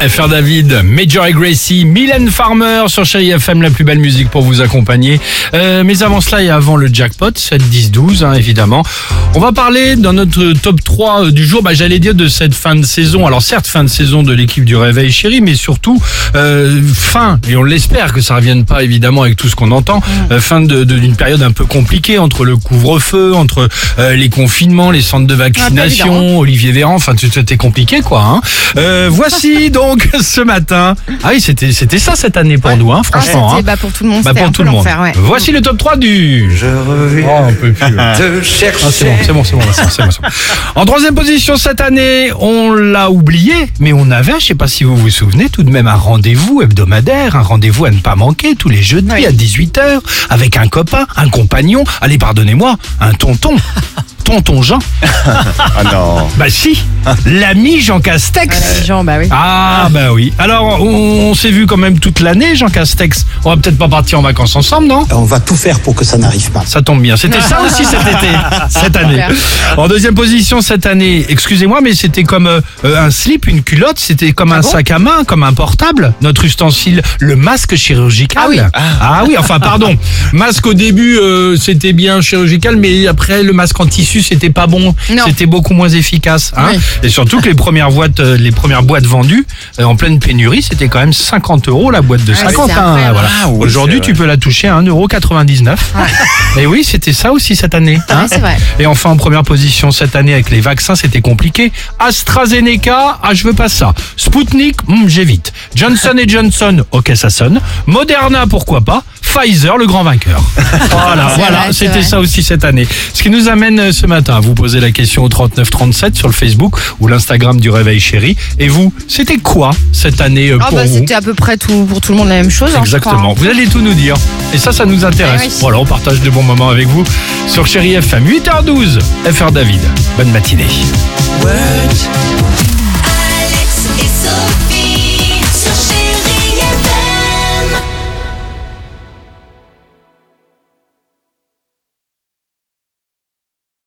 FR David, Major et Gracie, Mylène Farmer sur Chéri FM, la plus belle musique pour vous accompagner. Euh, mais avant cela et avant le jackpot, 7, 10, 12, hein, évidemment, on va parler dans notre top 3 du jour, bah, j'allais dire de cette fin de saison. Alors certes, fin de saison de l'équipe du Réveil Chéri, mais surtout euh, fin, et on l'espère que ça revienne pas évidemment avec tout ce qu'on entend, euh, fin de- de- d'une période un peu compliquée entre le couvre-feu, entre euh, les confinements, les centres de vaccination, Olivier Véran, enfin tout c'était compliqué quoi. Hein. Euh, voici donc ce matin. Ah oui, c'était c'était ça cette année pour nous, hein, Ah, franchement. c'était- hein. bah, pour tout le monde, Bah, pour tout le monde. ouais. Voici le top 3 du. Je reviens Oh, on peut plus. te chercher. Ah, c'est bon, c'est bon, c'est bon, c'est bon, c'est bon, c'est bon. En troisième position cette année, on l'a oublié, mais on avait, je sais pas si vous vous souvenez, tout de même un rendez-vous hebdomadaire, un rendez-vous à ne pas manquer tous les jeudis Oui. à 18h avec un copain, un compagnon, allez pardonnez-moi, un tonton. Tonton Jean Ah non. Bah si L'ami Jean Castex gens, bah oui. Ah bah oui. Alors on, on s'est vu quand même toute l'année Jean Castex. On va peut-être pas partir en vacances ensemble, non? On va tout faire pour que ça n'arrive pas. ça tombe bien. C'était ça aussi cet été, cette année. En deuxième position cette année, excusez-moi, mais c'était comme euh, euh, un slip, une culotte, c'était comme un bon? sac à main, comme un portable. Notre ustensile, le masque chirurgical. Ah oui. Ah oui, enfin pardon. Masque au début, euh, c'était bien chirurgical, mais après le masque en tissu, c'était pas bon. C'était beaucoup moins efficace. hein. Oui. Et surtout que les premières boîtes, euh, les premières boîtes vendues euh, en pleine pénurie, c'était quand même 50 euros la boîte de Ah oui, 50. c'est hein, incroyable. voilà. Ah oui, Aujourd'hui, tu peux la toucher à 1,99€. Et oui, c'était ça aussi cette année. hein. C'est vrai. Et enfin, en première position cette année avec les vaccins, c'était compliqué. AstraZeneca, ah, je veux pas ça. Sputnik, hmm, j'évite. Johnson Johnson, ok, ça sonne. Moderna, pourquoi pas. Pfizer, le grand vainqueur. Voilà, voilà, c'était ça aussi cette année. Ce qui nous amène euh, ce matin à vous poser la question au 3937 sur le Facebook ou l'Instagram du Réveil Chéri. Et vous, c'était quoi cette année euh, Ah pour bah vous c'était à peu près tout pour tout le monde la même chose. hein. Exactement. Vous allez tout nous dire. Et ça, ça nous intéresse. Oui. Voilà, on partage de bons moments avec vous sur Chéri FM 8h12. FR David. Bonne matinée. Alex et Sophie.